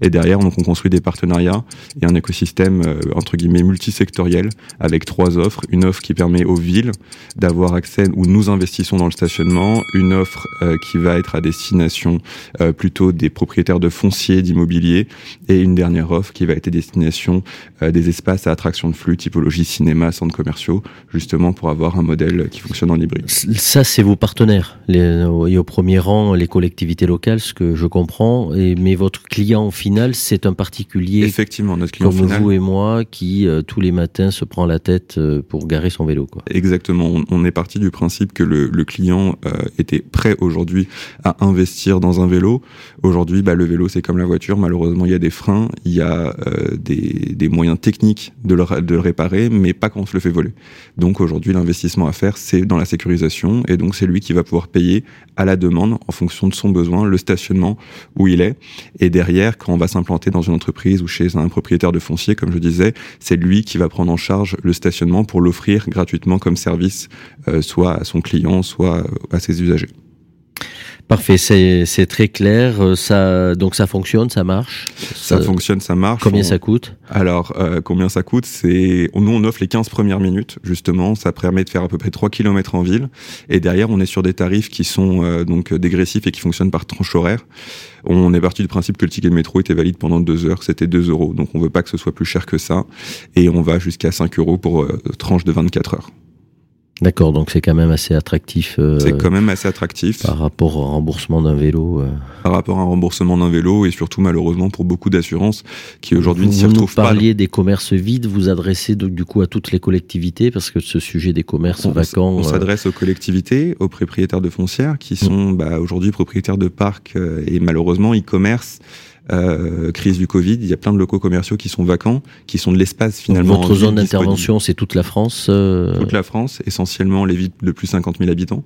Et derrière, donc, on construit des partenariats et un écosystème, euh, entre guillemets, multisectoriel avec trois offres. Une offre qui permet aux villes d'avoir accès, où nous investissons dans le stationnement, une une offre euh, qui va être à destination euh, plutôt des propriétaires de fonciers, d'immobilier, et une dernière offre qui va être à destination euh, des espaces à attraction de flux, typologie cinéma, centres commerciaux, justement pour avoir un modèle qui fonctionne en hybride. Ça, c'est vos partenaires. Les, et au premier rang, les collectivités locales, ce que je comprends. Et, mais votre client final, c'est un particulier. Effectivement, notre client comme final. vous et moi, qui tous les matins se prend la tête pour garer son vélo. Quoi. Exactement. On, on est parti du principe que le, le client euh, était prêt aujourd'hui à investir dans un vélo. Aujourd'hui, bah, le vélo, c'est comme la voiture. Malheureusement, il y a des freins, il y a euh, des, moyens techniques de le, de le réparer, mais pas quand on se le fait voler. Donc aujourd'hui, l'investissement à faire, c'est dans la sécurisation, et donc c'est lui qui va pouvoir payer à la demande, en fonction de son besoin, le stationnement où il est. Et derrière, quand on va s'implanter dans une entreprise ou chez un propriétaire de foncier, comme je disais, c'est lui qui va prendre en charge le stationnement pour l'offrir gratuitement comme service, euh, soit à son client, soit à ses usagers. Parfait, c'est très clair. Euh, ça, donc ça fonctionne, ça marche. Ça, ça fonctionne, ça marche. Combien on... ça coûte? Alors, euh, combien ça coûte? C'est nous on offre les 15 premières minutes justement. Ça permet de faire à peu près 3 km en ville. Et derrière, on est sur des tarifs qui sont euh, donc dégressifs et qui fonctionnent par tranche horaire. On est parti du principe que le ticket de métro était valide pendant deux heures, que c'était 2 euros. Donc on veut pas que ce soit plus cher que ça. Et on va jusqu'à 5 euros pour euh, tranche de 24 heures. D'accord, donc c'est quand même assez attractif. Euh, c'est quand même assez attractif. Par rapport au remboursement d'un vélo. Euh... Par rapport à un remboursement d'un vélo et surtout malheureusement pour beaucoup d'assurances qui aujourd'hui ne s'y retrouvent pas. Vous parliez des commerces vides, vous adressez donc, du coup à toutes les collectivités parce que ce sujet des commerces on, vacants. On euh... s'adresse aux collectivités, aux propriétaires de foncières qui sont mmh. bah, aujourd'hui propriétaires de parcs euh, et malheureusement e-commerce. Euh, crise du Covid, il y a plein de locaux commerciaux qui sont vacants, qui sont de l'espace finalement. Donc votre zone d'intervention, c'est toute la France. Euh... Toute la France, essentiellement les villes de plus de 50 000 habitants,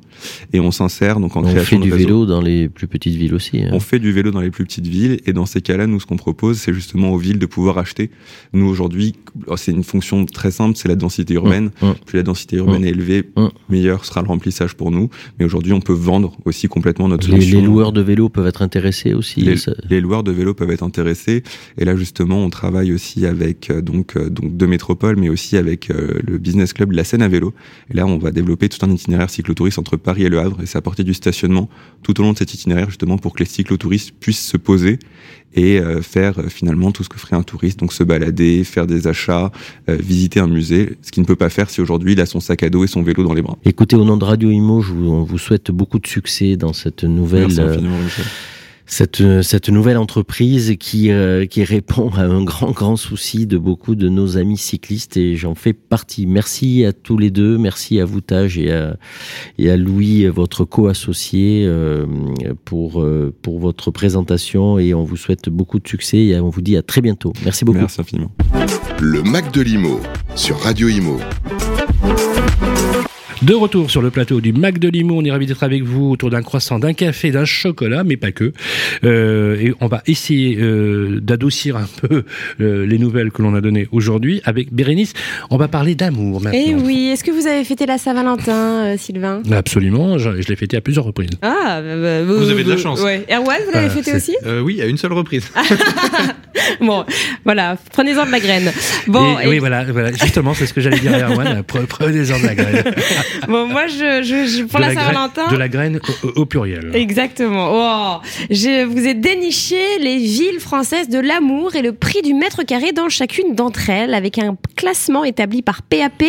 et on s'insère donc en on création fait du de vélo dans les plus petites villes aussi. Hein. On fait du vélo dans les plus petites villes, et dans ces cas-là, nous ce qu'on propose, c'est justement aux villes de pouvoir acheter. Nous aujourd'hui, c'est une fonction très simple, c'est la densité urbaine. Mmh. Plus la densité urbaine mmh. est élevée, meilleur sera le remplissage pour nous. Mais aujourd'hui, on peut vendre aussi complètement notre les, solution. Les loueurs de vélo peuvent être intéressés aussi. Les, les loueurs de vélo peuvent être intéressés. Et là, justement, on travaille aussi avec euh, donc euh, donc deux métropoles, mais aussi avec euh, le business club de la Seine à vélo. Et là, on va développer tout un itinéraire cyclotouriste entre Paris et Le Havre, et c'est apporter du stationnement tout au long de cet itinéraire, justement, pour que les cyclotouristes puissent se poser et faire finalement tout ce que ferait un touriste, donc se balader, faire des achats, visiter un musée, ce qu'il ne peut pas faire si aujourd'hui il a son sac à dos et son vélo dans les bras. Écoutez, au nom de Radio Imo, je vous, on vous souhaite beaucoup de succès dans cette nouvelle. Merci infiniment, Michel cette, cette nouvelle entreprise qui, euh, qui répond à un grand, grand souci de beaucoup de nos amis cyclistes et j'en fais partie. Merci à tous les deux, merci à vous Tage et à, et à Louis, votre co-associé, euh, pour, euh, pour votre présentation et on vous souhaite beaucoup de succès et on vous dit à très bientôt. Merci beaucoup. Merci infiniment. Le Mac de l'Imo sur Radio Imo. De retour sur le plateau du Mac de Limo, on est ravi d'être avec vous autour d'un croissant, d'un café, d'un chocolat, mais pas que. Euh, et on va essayer euh, d'adoucir un peu euh, les nouvelles que l'on a données aujourd'hui avec Bérénice. On va parler d'amour maintenant. Eh oui, est-ce que vous avez fêté la Saint-Valentin, euh, Sylvain? Absolument, je, je l'ai fêté à plusieurs reprises. Ah, bah, bah, vous, vous, avez de la chance. Ouais. Erwan, vous l'avez fêté aussi? Euh, Oui, à une seule reprise. bon, voilà, prenez-en de la graine. Bon, et, oui, voilà, voilà, justement, c'est ce que j'allais dire à Erwan, prenez-en de la graine. Bon, moi, je, je, je pour de la, Saint-Valentin. De la graine au, au pluriel. Exactement. Oh, je vous ai déniché les villes françaises de l'amour et le prix du mètre carré dans chacune d'entre elles avec un classement établi par PAP.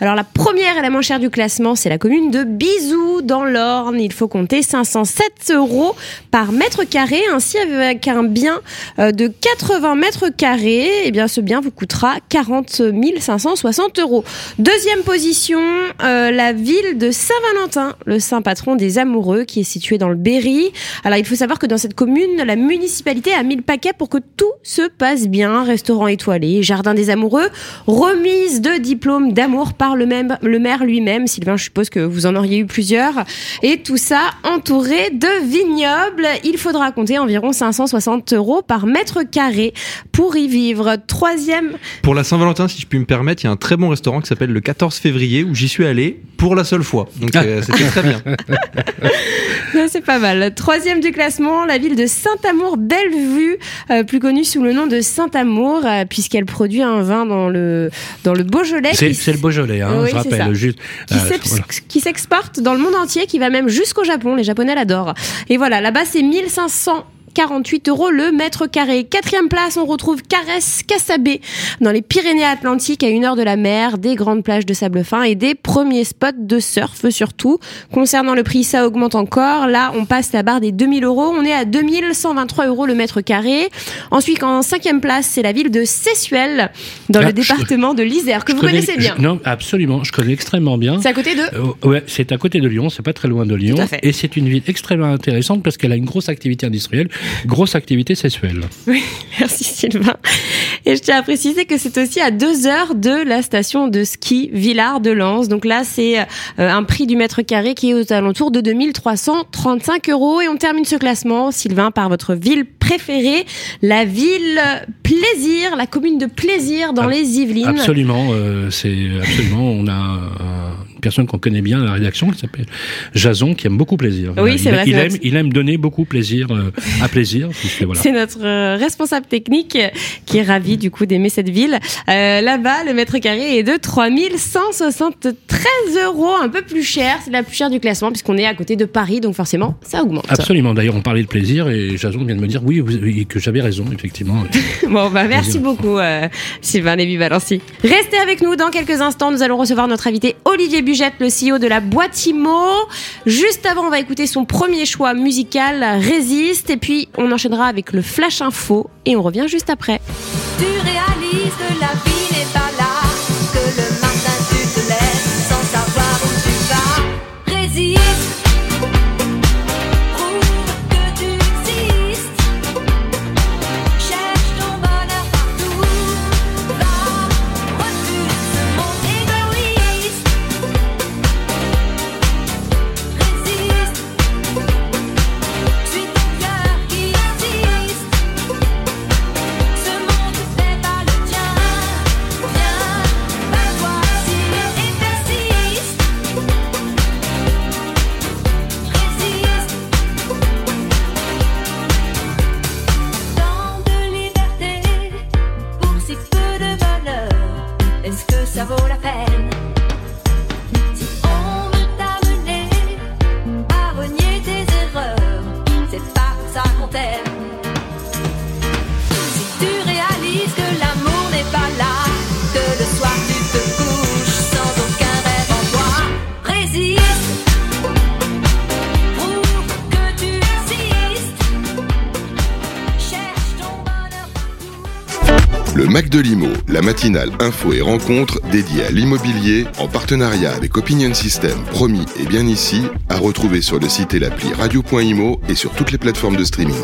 Alors, la première et la moins chère du classement, c'est la commune de Bizou dans l'Orne. Il faut compter 507 euros par mètre carré. Ainsi, avec un bien euh, de 80 mètres carrés, eh bien, ce bien vous coûtera 40 560 euros. Deuxième position, euh, la ville de Saint-Valentin, le saint patron des amoureux, qui est situé dans le Berry. Alors, il faut savoir que dans cette commune, la municipalité a mis le paquet pour que tout se passe bien. Restaurant étoilé, jardin des amoureux, remise de diplôme d'amour par le, même, le maire lui-même. Sylvain, je suppose que vous en auriez eu plusieurs. Et tout ça entouré de vignobles. Il faudra compter environ 560 euros par mètre carré pour y vivre. Troisième. Pour la Saint-Valentin, si je puis me permettre, il y a un très bon restaurant qui s'appelle le 14 février où j'y suis allé pour la seule fois. Donc euh, c'était très bien. C'est pas mal. Troisième du classement, la ville de Saint-Amour-Bellevue, euh, plus connue sous le nom de Saint-Amour, euh, puisqu'elle produit un vin dans le, dans le Beaujolais. C'est le Beaujolais, hein, Oui, je rappelle. Juste, qui euh, voilà. qui s'exporte dans le monde entier, qui va même jusqu'au Japon. Les Japonais l'adorent. Et voilà, là-bas, c'est 1500 48 euros le mètre carré. Quatrième place, on retrouve Caresse Cassabé dans les Pyrénées-Atlantiques à une heure de la mer, des grandes plages de sable fin et des premiers spots de surf surtout. Concernant le prix, ça augmente encore. Là, on passe la barre des 2000 euros. On est à 2123 euros le mètre carré. Ensuite, en cinquième place, c'est la ville de Sessuel dans Ah, le je- département de l'Isère que Je vous connais- connaissez bien. je- non, absolument. Je connais extrêmement bien. C'est à côté de Euh, ouais, c'est à côté de Lyon, c'est pas très loin de Lyon. Et c'est une ville extrêmement intéressante parce qu'elle a une grosse activité industrielle, grosse activité sexuelle. Oui, merci Sylvain. Et je tiens à préciser que c'est aussi à deux heures de la station de ski Villard de Lens. Donc là, c'est euh, un prix du mètre carré qui est aux alentours de 2335 euros. Et on termine ce classement, Sylvain, par votre ville préférée, la ville Plaisir, la commune de Plaisir dans Ab- les Yvelines. Absolument, euh, c'est absolument. On a une personne qu'on connaît bien à la rédaction qui s'appelle Jason, qui aime beaucoup plaisir. Oui, il, c'est vrai, Il aime, il aime donner beaucoup plaisir euh, à plaisir. voilà. C'est notre euh, responsable technique euh, qui est ravi du coup d'aimer cette ville. Euh, Là-bas, le mètre carré est de 3173 euros, un peu plus cher. C'est la plus chère du classement puisqu'on est à côté de Paris, donc forcément, ça augmente. Absolument. D'ailleurs, on parlait de plaisir et Jason vient de me dire oui, vous- oui, que j'avais raison, effectivement. Bon, bah merci beaucoup Sylvain Lévy-Valency. Restez avec nous dans quelques instants. Nous allons recevoir notre invité Olivier Le CEO de la boîte IMO. Juste avant, on va écouter son premier choix musical, Résiste. Et puis, on enchaînera avec le Flash Info et on revient juste après. Tu réalises la la matinale info et rencontre dédiée à l'immobilier en partenariat avec Opinion System, promis et bien ici, à retrouver sur le site et l'appli radio.imo et sur toutes les plateformes de streaming.